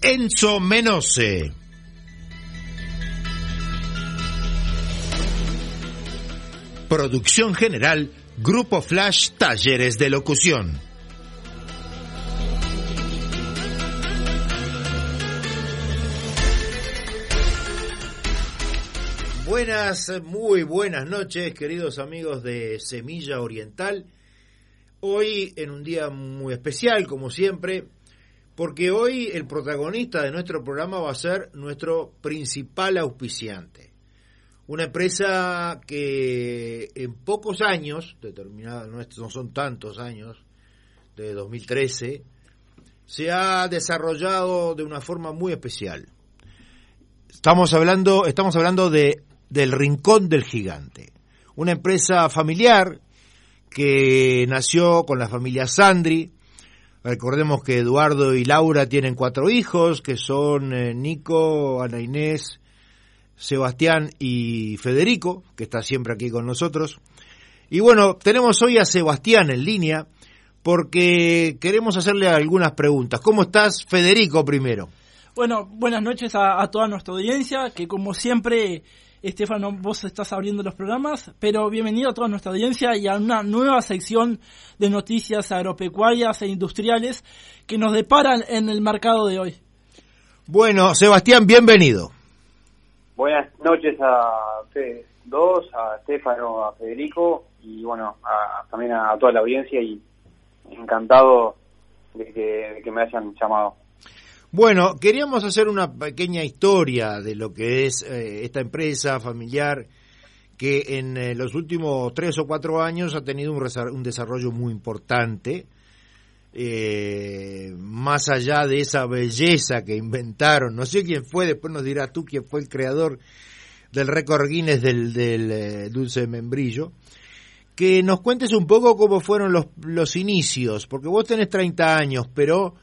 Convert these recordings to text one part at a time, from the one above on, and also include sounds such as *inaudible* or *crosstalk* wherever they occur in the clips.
Enzo Menose. Producción general Grupo Flash Talleres de Locución. Buenas, muy buenas noches, queridos amigos de Semilla Oriental. Hoy en un día muy especial, como siempre, porque hoy el protagonista de nuestro programa va a ser nuestro principal auspiciante. Una empresa que en pocos años, determinada, no son tantos años, de 2013, se ha desarrollado de una forma muy especial. Estamos hablando, estamos hablando de del Rincón del Gigante, una empresa familiar que nació con la familia Sandri. Recordemos que Eduardo y Laura tienen cuatro hijos, que son eh, Nico, Ana Inés, Sebastián y Federico, que está siempre aquí con nosotros. Y bueno, tenemos hoy a Sebastián en línea porque queremos hacerle algunas preguntas. ¿Cómo estás, Federico, primero? Bueno, buenas noches a, a toda nuestra audiencia, que como siempre Estefano, vos estás abriendo los programas, pero bienvenido a toda nuestra audiencia y a una nueva sección de noticias agropecuarias e industriales que nos deparan en el mercado de hoy. Bueno, Sebastián, bienvenido. Buenas noches a ustedes dos, a Estefano, a Federico y bueno, también a toda la audiencia y encantado de que me hayan llamado. Bueno, queríamos hacer una pequeña historia de lo que es eh, esta empresa familiar que en eh, los últimos tres o cuatro años ha tenido un, desarrollo muy importante, eh, más allá de esa belleza que inventaron. No sé quién fue, después nos dirás tú quién fue el creador del récord Guinness del, del dulce de membrillo. Que nos cuentes un poco cómo fueron los, los inicios, porque vos tenés 30 años, pero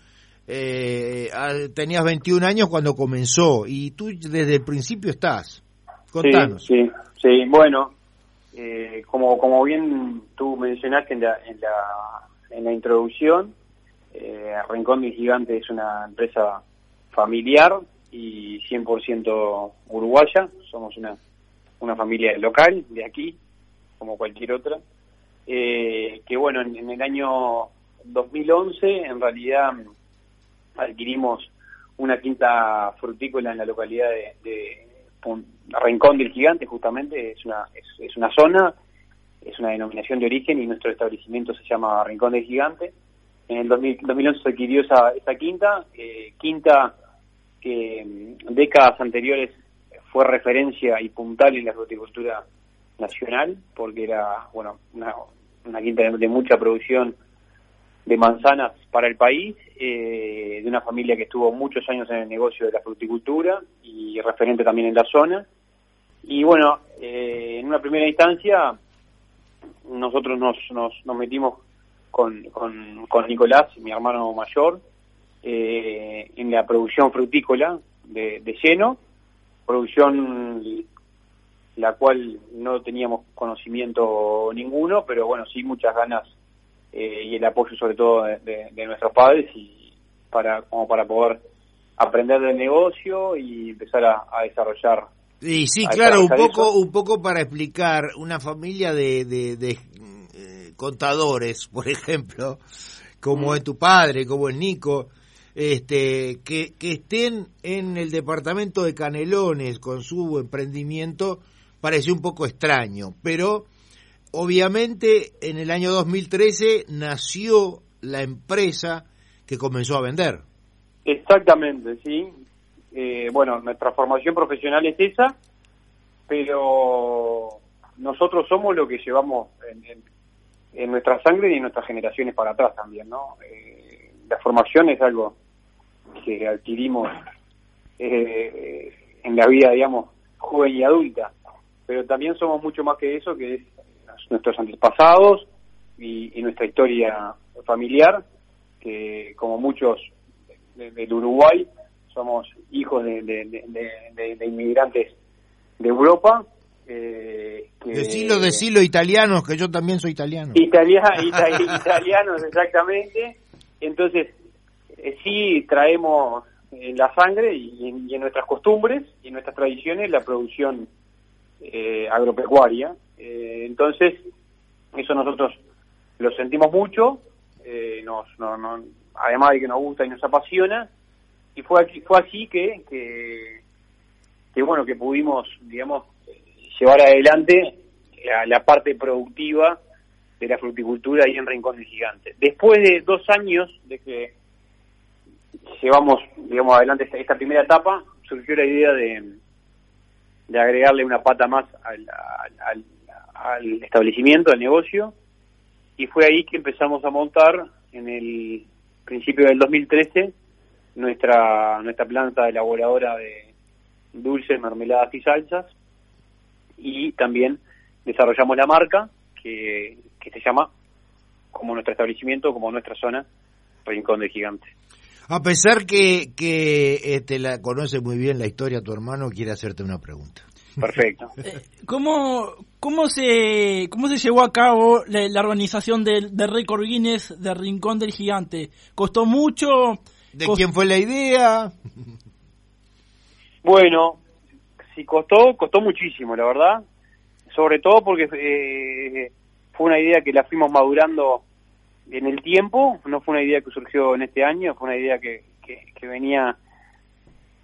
eh, tenías 21 años cuando comenzó y tú desde el principio estás. Contanos. Sí, sí, bueno, eh, como, como bien tú mencionaste en la, en la, en la introducción, eh, Rincón del Gigante es una empresa familiar y 100% uruguaya. Somos una, una familia local de aquí, como cualquier otra. Eh, que bueno, en, en, el año 2011 en realidad adquirimos una quinta frutícola en la localidad de, Rincón del Gigante, justamente, es una, es, una zona, es una denominación de origen y nuestro establecimiento se llama Rincón del Gigante. En el 2011 se adquirió esa, esa quinta, eh, quinta que mm, décadas anteriores fue referencia y puntal en la fruticultura nacional, porque era bueno una, una quinta de mucha producción de manzanas para el país, eh, de una familia que estuvo muchos años en el negocio de la fruticultura y referente también en la zona. Y bueno, eh, en una primera instancia nosotros nos, nos, nos metimos con, con, con, Nicolás, mi hermano mayor, eh, en la producción frutícola de, de lleno, producción la cual no teníamos conocimiento ninguno, pero bueno, sí muchas ganas eh, y el apoyo sobre todo de, nuestros padres y para como para poder aprender del negocio y empezar a, desarrollar y sí claro un poco un poco para explicar una familia de, de, eh, contadores *laughs* por ejemplo como mm. es tu padre como es Nico este que, que estén en el departamento de Canelones con su emprendimiento parece un poco extraño pero obviamente en el año 2013 nació la empresa que comenzó a vender. Exactamente, sí. Eh, bueno, nuestra formación profesional es esa, pero nosotros somos lo que llevamos en, nuestra sangre y en nuestras generaciones para atrás también, ¿no? Eh, la formación es algo que adquirimos eh, en la vida, digamos, joven y adulta. Pero también somos mucho más que eso, que es nuestros antepasados y, nuestra historia familiar, que como muchos del Uruguay, somos hijos de, de inmigrantes de Europa eh, que, decilo, decilo italianos, que yo también soy italiano. *laughs* italianos, exactamente. Entonces, eh, sí traemos en la sangre y en, nuestras costumbres y en nuestras tradiciones la producción eh, agropecuaria. Eh, entonces, eso nosotros lo sentimos mucho, nos, además de que nos gusta y nos apasiona, y fue, aquí, fue así que, que, que, bueno, que pudimos, digamos, llevar adelante la, parte productiva de la fruticultura ahí en Rincón del Gigante. Después de dos años de que llevamos, digamos, adelante esta, primera etapa, surgió la idea de, de agregarle una pata más al, al, establecimiento, al negocio, y fue ahí que empezamos a montar en el principio del 2013 nuestra nuestra planta elaboradora de dulces, mermeladas y salsas, y también desarrollamos la marca que, se llama como nuestro establecimiento, como nuestra zona, Rincón del Gigante. A pesar que, que este, la conoce muy bien la historia, tu hermano quiere hacerte una pregunta. Perfecto. Eh, ¿Cómo, cómo, se, ¿Cómo se llevó a cabo la, organización del, del récord Guinness de Rincón del Gigante? ¿Costó mucho? ¿De quién fue la idea? Bueno, sí costó, costó muchísimo, la verdad. Sobre todo porque eh, fue una idea que la fuimos madurando en el tiempo, no fue una idea que surgió en este año, fue una idea que, que, venía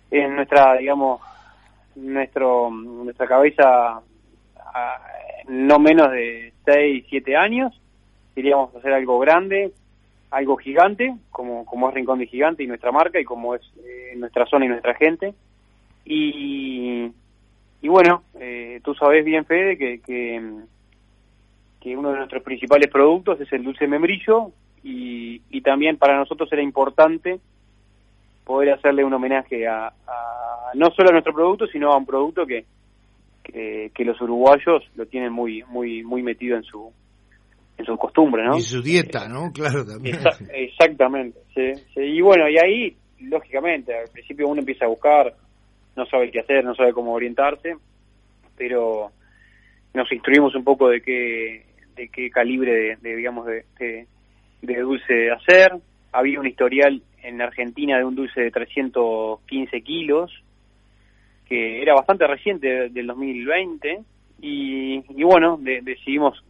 en nuestra, digamos, nuestro, nuestra cabeza no menos de 6, 7 años. Queríamos hacer algo grande, algo gigante, como, como es Rincón de Gigante y nuestra marca y como es eh, nuestra zona y nuestra gente. Y, y bueno, eh, tú sabes bien, Fede, que, que, uno de nuestros principales productos es el dulce membrillo y, y también para nosotros era importante poder hacerle un homenaje a, no solo a nuestro producto, sino a un producto que, que, los uruguayos lo tienen muy muy muy metido en su en su costumbre, ¿no? Y su dieta, ¿no? Claro, también. exactamente, sí, Y bueno, y ahí, lógicamente, al principio uno empieza a buscar no sabe qué hacer, no sabe cómo orientarse, pero nos instruimos un poco de qué, de qué calibre de, digamos, de, de, dulce hacer. Había un historial en Argentina de un dulce de 315 kilos, que era bastante reciente del 2020, y, y bueno, decidimos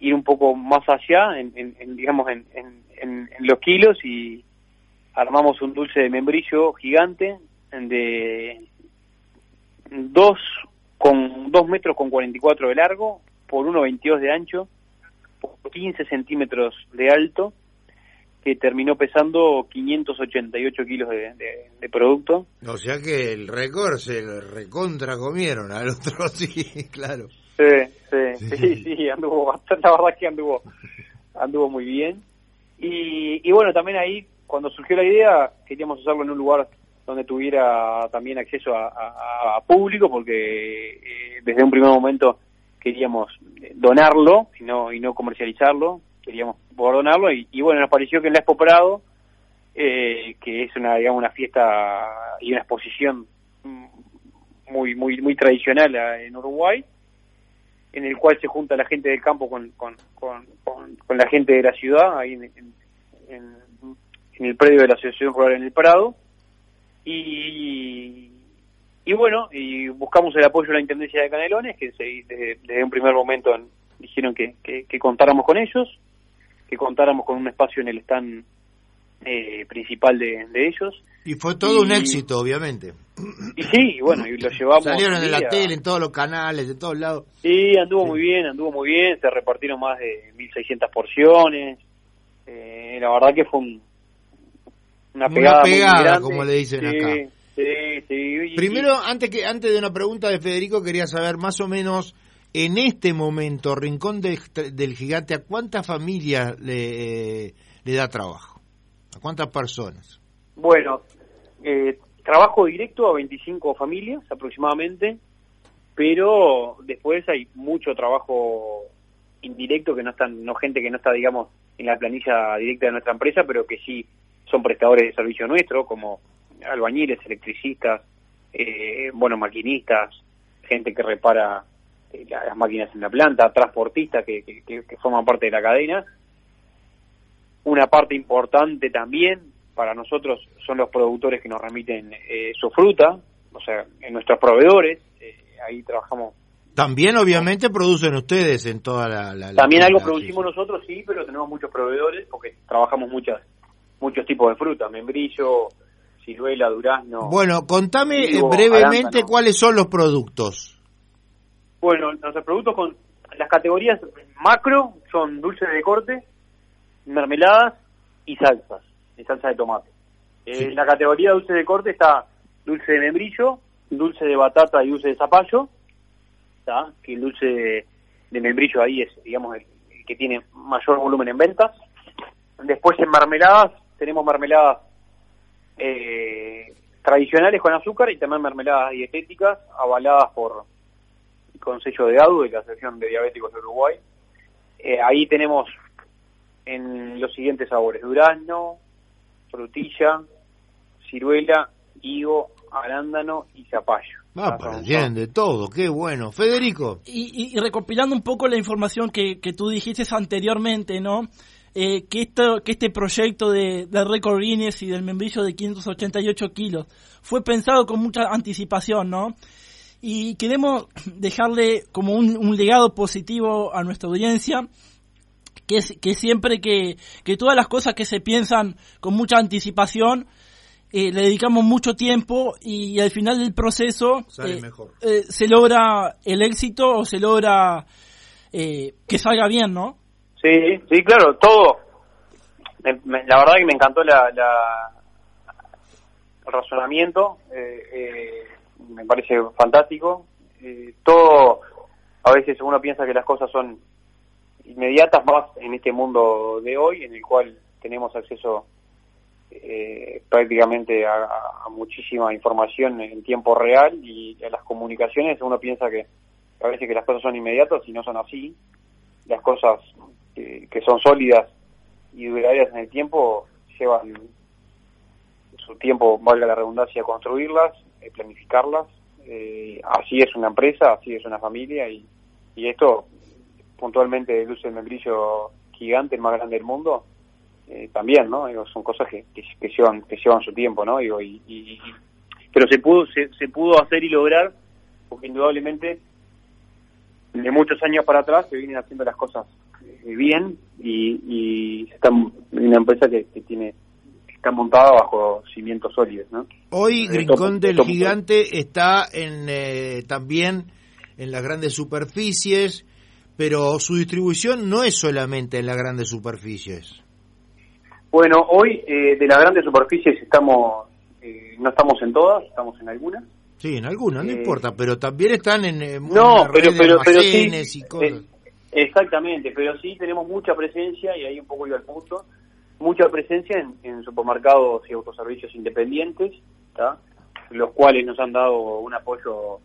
ir un poco más allá, en, en, digamos, en, en, los kilos y armamos un dulce de membrillo gigante de dos con dos metros con 44 de largo por 1,22 de ancho por 15 centímetros de alto que terminó pesando 588 kilos de, de, producto. O sea que el récord se recontra comieron al otro, *laughs* sí, claro. Sí, sí, sí, sí, anduvo bastante, *laughs* la verdad que anduvo, anduvo muy bien. Y, y bueno, también ahí, cuando surgió la idea, queríamos hacerlo en un lugar donde tuviera también acceso a, público, porque eh, desde un primer momento queríamos donarlo y no, y no comercializarlo, queríamos poder donarlo y, bueno, nos pareció que en la Expo Prado, eh, que es una, digamos, una fiesta y una exposición muy, muy, muy tradicional en Uruguay, en el cual se junta la gente del campo con, con, con, con, la gente de la ciudad, ahí en, el predio de la Asociación Rural en el Prado, y, y bueno, y buscamos el apoyo de la Intendencia de Canelones, que desde, un primer momento dijeron que, que, contáramos con ellos, que contáramos con un espacio en el stand eh, principal de, ellos. Y fue todo un éxito, obviamente. Y sí, bueno, y lo *clears throat* llevamos. Salieron en la tele, en todos los canales, de todos lados. Sí, anduvo muy bien, anduvo muy bien, se repartieron más de 1.600 porciones. Eh, la verdad que fue un, una pegada, como le dicen acá. Primero, antes que antes de una pregunta de Federico, quería saber más o menos en este momento, Rincón del Gigante, ¿a cuántas familias le, le da trabajo? ¿A cuántas personas? Bueno, eh, trabajo directo a 25 familias aproximadamente, pero después hay mucho trabajo indirecto que no están, no gente que no está, digamos, en la planilla directa de nuestra empresa, pero que sí son prestadores de servicio nuestro, como albañiles, electricistas, eh, bueno, maquinistas, gente que repara eh, las máquinas en la planta, transportistas que, que, forman parte de la cadena. Una parte importante también para nosotros son los productores que nos remiten eh, su fruta, o sea, en nuestros proveedores, eh, ahí trabajamos. También obviamente producen ustedes en toda la... También algo producimos nosotros, sí, pero tenemos muchos proveedores porque trabajamos muchas muchos tipos de fruta, membrillo, ciruela, durazno. Bueno, contame brevemente cuáles son los productos. Bueno, nuestros productos con las categorías macro son dulces de corte, mermeladas y salsas, y salsa de tomate. En la categoría dulce de corte está dulce de membrillo, dulce de batata y dulce de zapallo, que el dulce de, membrillo ahí es, digamos, el, que tiene mayor volumen en ventas. Después en mermeladas tenemos mermeladas eh, tradicionales con azúcar y también mermeladas dietéticas avaladas por con sello de ADU de la Asociación de Diabéticos de Uruguay. Eh, ahí tenemos en los siguientes sabores, durazno, frutilla, ciruela, higo, arándano y zapallo. Ah, pues bien, de todo, qué bueno. Federico. Y, recopilando un poco la información que, que tú dijiste anteriormente, ¿no? Eh, que, esto, que este proyecto de, de Record Guinness y del membrillo de 588 kilos fue pensado con mucha anticipación, ¿no? Y queremos dejarle como un, legado positivo a nuestra audiencia, que, es, que siempre que, que todas las cosas que se piensan con mucha anticipación, eh, le dedicamos mucho tiempo y, al final del proceso eh, eh, se logra el éxito o se logra que salga bien, ¿no? Sí, sí, claro, todo. la verdad que me encantó la, la el razonamiento. Me parece fantástico. Eh, todo, a veces uno piensa que las cosas son inmediatas más en este mundo de hoy, en el cual tenemos acceso eh, prácticamente a, muchísima información en tiempo real y a las comunicaciones uno piensa que a veces que las cosas son inmediatas y no son así. Las cosas que son sólidas y duraderas en el tiempo llevan su tiempo, valga la redundancia, construirlas planificarlas. Eh, así es una empresa, así es una familia y, y esto puntualmente luce el membrillo gigante, el más grande del mundo, eh, también, ¿no? son cosas que, que, llevan que llevan su tiempo, ¿no? Digo, y, pero se pudo se, se pudo hacer y lograr porque indudablemente de muchos años para atrás se vienen haciendo las cosas bien y, y una empresa que tiene está montada bajo cimientos sólidos. ¿no? Hoy Rincón del Gigante está en eh, también en las grandes superficies, pero su distribución no es solamente en las grandes superficies. Bueno, hoy eh, de las grandes superficies estamos, eh, no estamos en todas, estamos en algunas. Sí, en algunas, no importa, pero también están en, no, pero, pero, pero sí, y cosas. exactamente, pero sí tenemos mucha presencia y ahí un poco iba al punto mucha presencia en, supermercados y autoservicios independientes, los cuales nos han dado un apoyo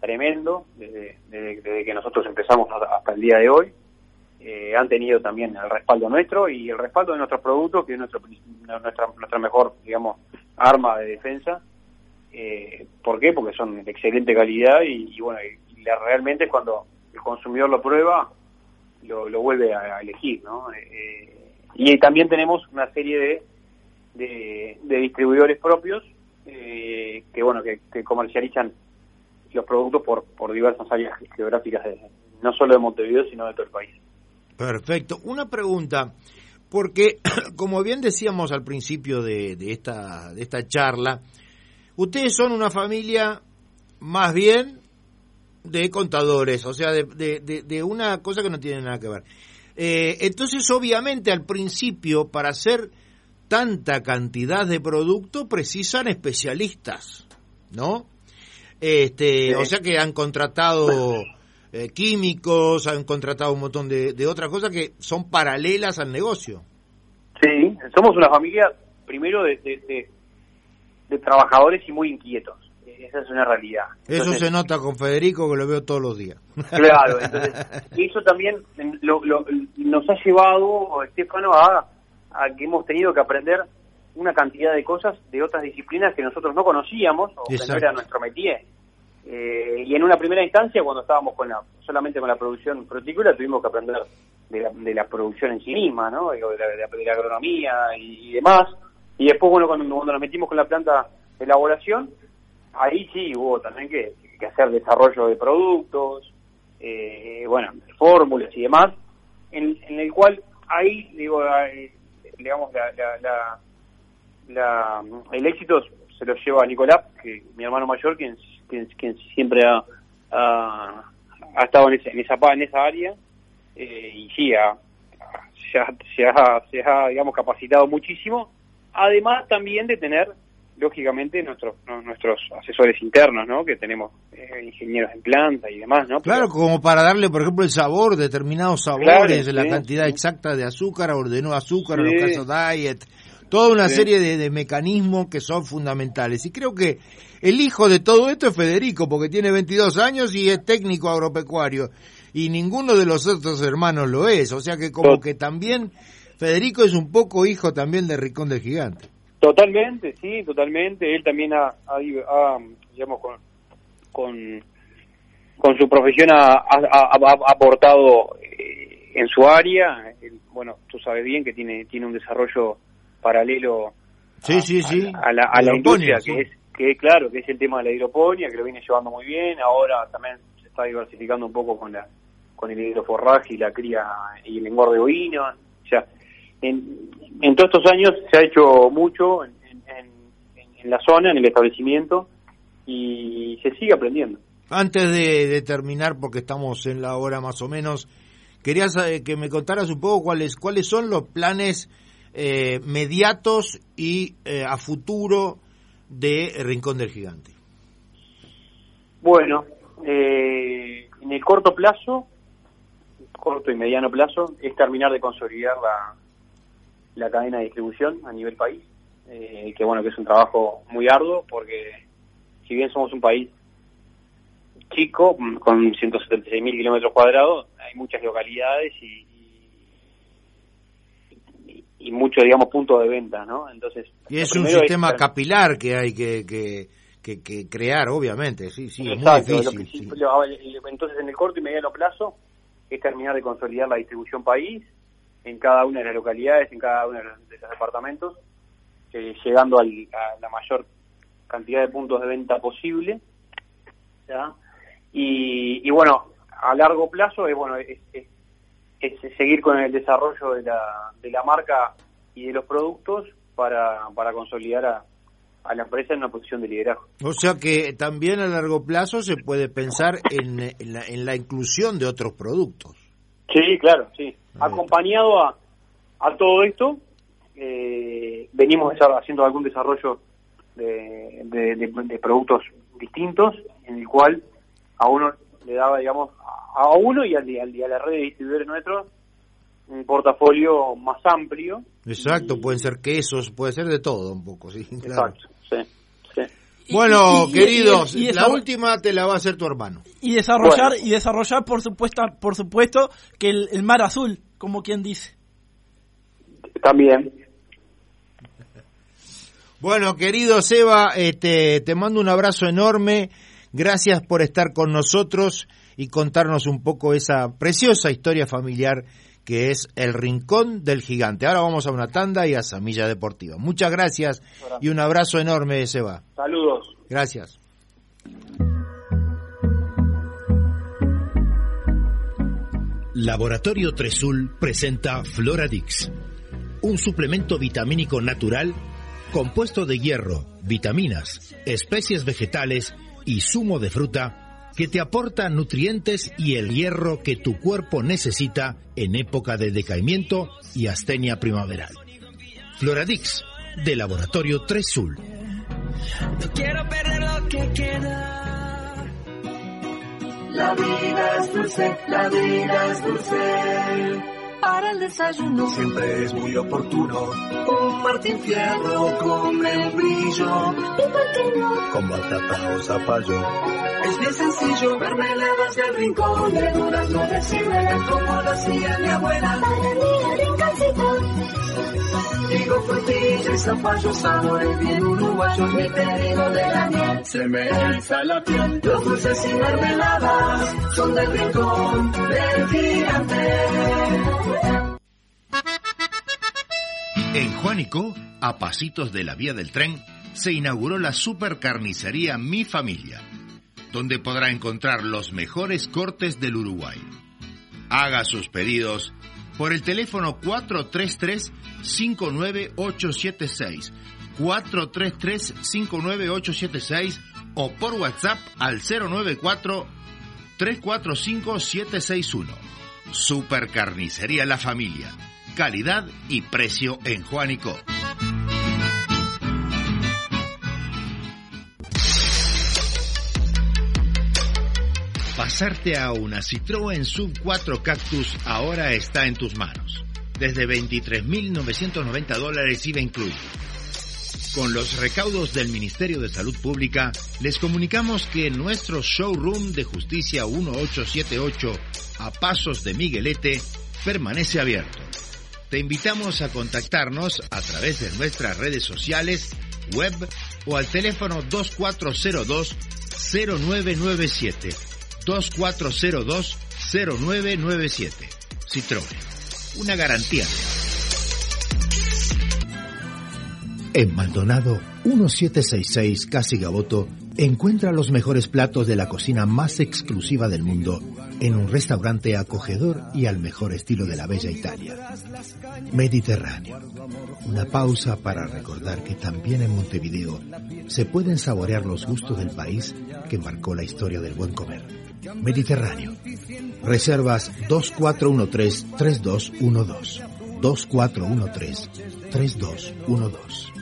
tremendo desde, que nosotros empezamos hasta el día de hoy. Eh, han tenido también el respaldo nuestro y el respaldo de nuestros productos, que es nuestro, nuestra, nuestra mejor, digamos, arma de defensa. Eh, ¿Por qué? Porque son de excelente calidad y, bueno, y, realmente cuando el consumidor lo prueba, lo, vuelve a, elegir, ¿no? Eh, y también tenemos una serie de, de, distribuidores propios eh, que bueno que, comercializan los productos por, por diversas áreas geográficas, no solo de Montevideo, sino de todo el país. Perfecto. Una pregunta, porque *clears throat* como bien decíamos al principio de, de, esta, de esta charla, ustedes son una familia más bien de contadores, o sea, de, de, de, una cosa que no tiene nada que ver. Eh, entonces, obviamente, al principio, para hacer tanta cantidad de producto, precisan especialistas, ¿no? Este, O sea que han contratado eh, químicos, han contratado un montón de, de otras cosas que son paralelas al negocio. Sí, somos una familia, primero, de, de, de trabajadores y muy inquietos. Esa es una realidad. Eso se nota con Federico, que lo veo todos los días. *laughs* Claro, entonces, eso también nos ha llevado, Estefano, a, a que hemos tenido que aprender una cantidad de cosas de otras disciplinas que nosotros no conocíamos o que no era nuestro métier. Eh, y en una primera instancia, cuando estábamos con la, solamente con la producción frutícola, tuvimos que aprender de la, producción en sí misma, ¿no? de, la, agronomía y, demás. Y después, bueno, cuando, nos metimos con la planta de elaboración, ahí sí hubo también que, hacer desarrollo de productos, eh, bueno, fórmulas y demás, en, el cual ahí, digo, eh, digamos, la, la, el éxito se lo lleva a Nicolás, que mi hermano mayor, quien, quien, siempre ha, ha, estado en esa, en esa, en esa área eh, y sí, ha, se, ha, se, ha, se ha, digamos, capacitado muchísimo, además también de tener lógicamente nuestros nuestros asesores internos, ¿no? Que tenemos eh, ingenieros en planta y demás, ¿no? Claro, como para darle, por ejemplo, el sabor, determinados sabores, la cantidad exacta de azúcar, ordenó azúcar, en los casos diet, toda una serie de, mecanismos que son fundamentales. Y creo que el hijo de todo esto es Federico, porque tiene 22 años y es técnico agropecuario. Y ninguno de los otros hermanos lo es. O sea que como que también Federico es un poco hijo también de Ricón del Gigante. Totalmente, sí, totalmente. Él también ha, digamos, con, con, su profesión ha, aportado eh, en su área. bueno, tú sabes bien que tiene, tiene un desarrollo paralelo sí, sí, sí. a, la, a la industria, que es que claro, que es el tema de la hidroponía, que lo viene llevando muy bien, ahora también se está diversificando un poco con la con el hidroforraje y la cría y el engorde ovino, o sea, en, en todos estos años se ha hecho mucho en, en, la zona, en el establecimiento, y se sigue aprendiendo. Antes de, de, terminar, porque estamos en la hora más o menos, quería que me contaras un poco cuáles cuáles son los planes eh, mediatos y eh, a futuro de Rincón del Gigante. Bueno, eh, en el corto plazo, corto y mediano plazo, es terminar de consolidar la, la cadena de distribución a nivel país, que bueno, que es un trabajo muy arduo, porque si bien somos un país chico, con 176.000 kilómetros cuadrados, hay muchas localidades y, y muchos, digamos, puntos de venta, ¿no? Entonces... Y es un sistema capilar que hay que, que, que, crear, obviamente, sí, sí, es muy difícil. entonces, en el corto y mediano plazo, es terminar de consolidar la distribución país en cada una de las localidades, en cada uno de los, departamentos, eh, llegando a la mayor cantidad de puntos de venta posible, ¿ya? Y, y bueno, a largo plazo es bueno es, es seguir con el desarrollo de la, de la marca y de los productos para, para consolidar a, a la empresa en una posición de liderazgo. O sea que también a largo plazo se puede pensar en, en, la, inclusión de otros productos. Sí, claro, sí. Acompañado a, a todo esto, eh, venimos haciendo algún desarrollo de, de, productos distintos, en el cual a uno le daba, digamos, a uno y, al, y a la red de distribuidores nuestros un portafolio más amplio. Exacto, pueden ser quesos, puede ser de todo un poco, sí. Exacto, Bueno, queridos, la última te la va a hacer tu hermano. Y desarrollar, y desarrollar por supuesto, por supuesto que el, mar azul, como quien dice. También. Bueno, querido Seba, este, te mando un abrazo enorme. Gracias por estar con nosotros y contarnos un poco esa preciosa historia familiar que es el Rincón del Gigante. Ahora vamos a una tanda y a Samilla Deportiva. Muchas gracias y un abrazo enorme, Seba. Saludos. Gracias. Laboratorio Tresul presenta Floradix, un suplemento vitamínico natural compuesto de hierro, vitaminas, especies vegetales y zumo de fruta que te aporta nutrientes y el hierro que tu cuerpo necesita en época de decaimiento y astenia primaveral. Floradix, de Laboratorio 3 Sul. No quiero perder lo que queda. La vida es dulce, la vida es dulce. Para desayuno. Siempre es muy oportuno. Un Martín Fierro con membrillo. ¿Y por qué no? Con batata o zapallo. Es bien sencillo, mermeladas del rincón, de durazno de ciruela, como lo hacía mi abuela. Para mí el rinconcito. Digo frutilla y zapallo, sabores bien uruguayos, mi pedido de la miel. Se me eriza la piel. Los dulces y mermeladas son del rincón del gigante. En Juanico, a pasitos de la vía del tren, se inauguró la supercarnicería Mi Familia, donde podrá encontrar los mejores cortes del Uruguay. Haga sus pedidos por el teléfono 433-59876, 433-59876 o por WhatsApp al 094-345-761. Supercarnicería La Familia. Calidad y precio en Juanico. Pasarte a una Citroën Sub 4 Cactus ahora está en tus manos. Desde 23.990 dólares IVA incluido. Con los recaudos del Ministerio de Salud Pública, les comunicamos que nuestro showroom de justicia 1878 a Pasos de Miguelete permanece abierto. Te invitamos a contactarnos a través de nuestras redes sociales, web o al teléfono 2402 0997 2402-0997. Citroën. Una garantía. En Maldonado 1766 Casi Gaboto encuentra los mejores platos de la cocina más exclusiva del mundo en un restaurante acogedor y al mejor estilo de la bella Italia. Mediterráneo. Una pausa para recordar que también en Montevideo se pueden saborear los gustos del país que marcó la historia del buen comer. Mediterráneo. Reservas 2413-3212. 2413-3212.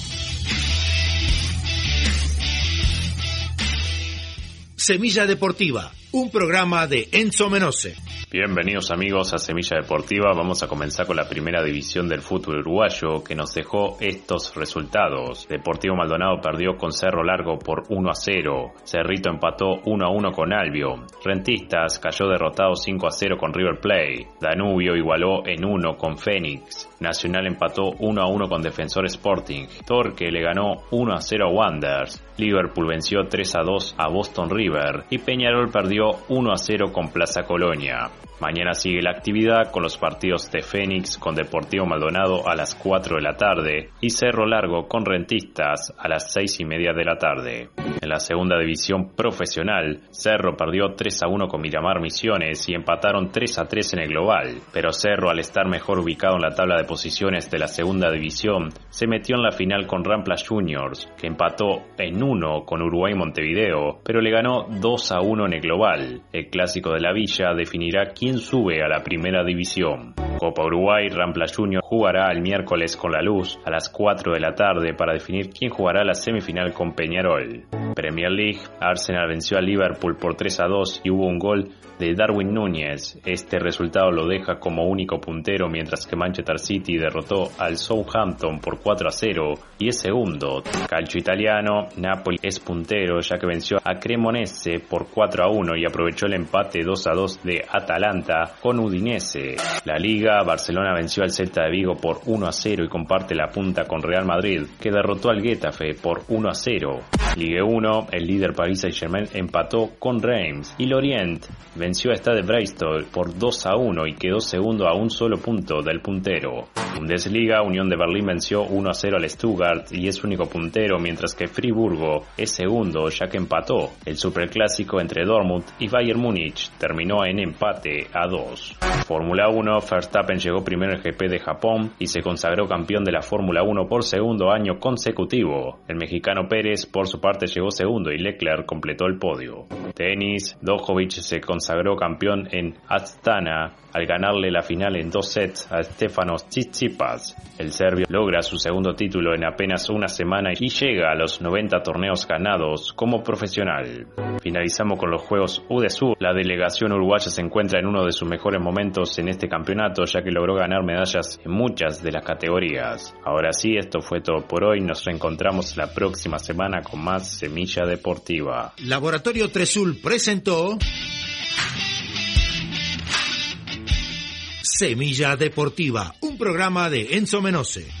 Semilla Deportiva, un programa de Enzo Menose. Bienvenidos amigos a Semilla Deportiva. Vamos a comenzar con la primera división del fútbol uruguayo que nos dejó estos resultados. Deportivo Maldonado perdió con Cerro Largo por 1 a 0. Cerrito empató 1 a 1 con Albio. Rentistas cayó derrotado 5 a 0 con River Plate. Danubio igualó en 1 con Fénix. Nacional empató 1 a 1 con Defensor Sporting. Torque le ganó 1 a 0 a Wanderers. Liverpool venció 3 a 2 a Boston River y Peñarol perdió 1 a 0 con Plaza Colonia. Mañana sigue la actividad con los partidos de Fénix con Deportivo Maldonado a las 4 de la tarde y Cerro Largo con Rentistas a las 6 y media de la tarde. En la segunda división profesional, Cerro perdió 3 a 1 con Miramar Misiones y empataron 3 a 3 en el global, pero Cerro al estar mejor ubicado en la tabla de posiciones de la segunda división, se metió en la final con Rampla Juniors, que empató en 1 con Uruguay Montevideo, pero le ganó 2 a 1 en el global. El clásico de la villa definirá quién sube a la primera división. Copa Uruguay, Rampla Junior jugará el miércoles con la luz a las 4 de la tarde para definir quién jugará la semifinal con Peñarol. Premier League, Arsenal venció a Liverpool por 3 a 2 y hubo un gol de Darwin Núñez. Este resultado lo deja como único puntero mientras que Manchester City derrotó al Southampton por 4 a 0 y es segundo. Calcio italiano, Napoli es puntero ya que venció a Cremonese por 4 a 1 y aprovechó el empate 2 a 2 de Atalanta con Udinese. La Liga, Barcelona venció al Celta de Vigo por 1 a 0 y comparte la punta con Real Madrid que derrotó al Getafe por 1 a 0. Ligue 1, 1, el líder Paris Saint-Germain empató con Reims y Lorient venció a Stade Bristol por 2 a 1 y quedó segundo a un solo punto del puntero. Bundesliga, Unión de Berlín venció 1 a 0 al Stuttgart y es único puntero, mientras que Friburgo es segundo ya que empató. El superclásico entre Dortmund y Bayern Múnich terminó en empate a 2. Fórmula 1, Verstappen llegó primero en GP de Japón y se consagró campeón de la Fórmula 1 por segundo año consecutivo. El mexicano Pérez por su parte llegó segundo y Leclerc completó el podio. Tenis, Djokovic se consagró campeón en Astana al ganarle la final en dos sets a Stefanos Tsitsipas. El serbio logra su segundo título en apenas una semana y llega a los 90 torneos ganados como profesional. Finalizamos con los Juegos UDESUR. La delegación uruguaya se encuentra en uno de sus mejores momentos en este campeonato ya que logró ganar medallas en muchas de las categorías. Ahora sí, esto fue todo por hoy. Nos reencontramos la próxima semana con más Semilla Deportiva. Laboratorio Tresul presentó Semilla Deportiva, un programa de Enzo Menose.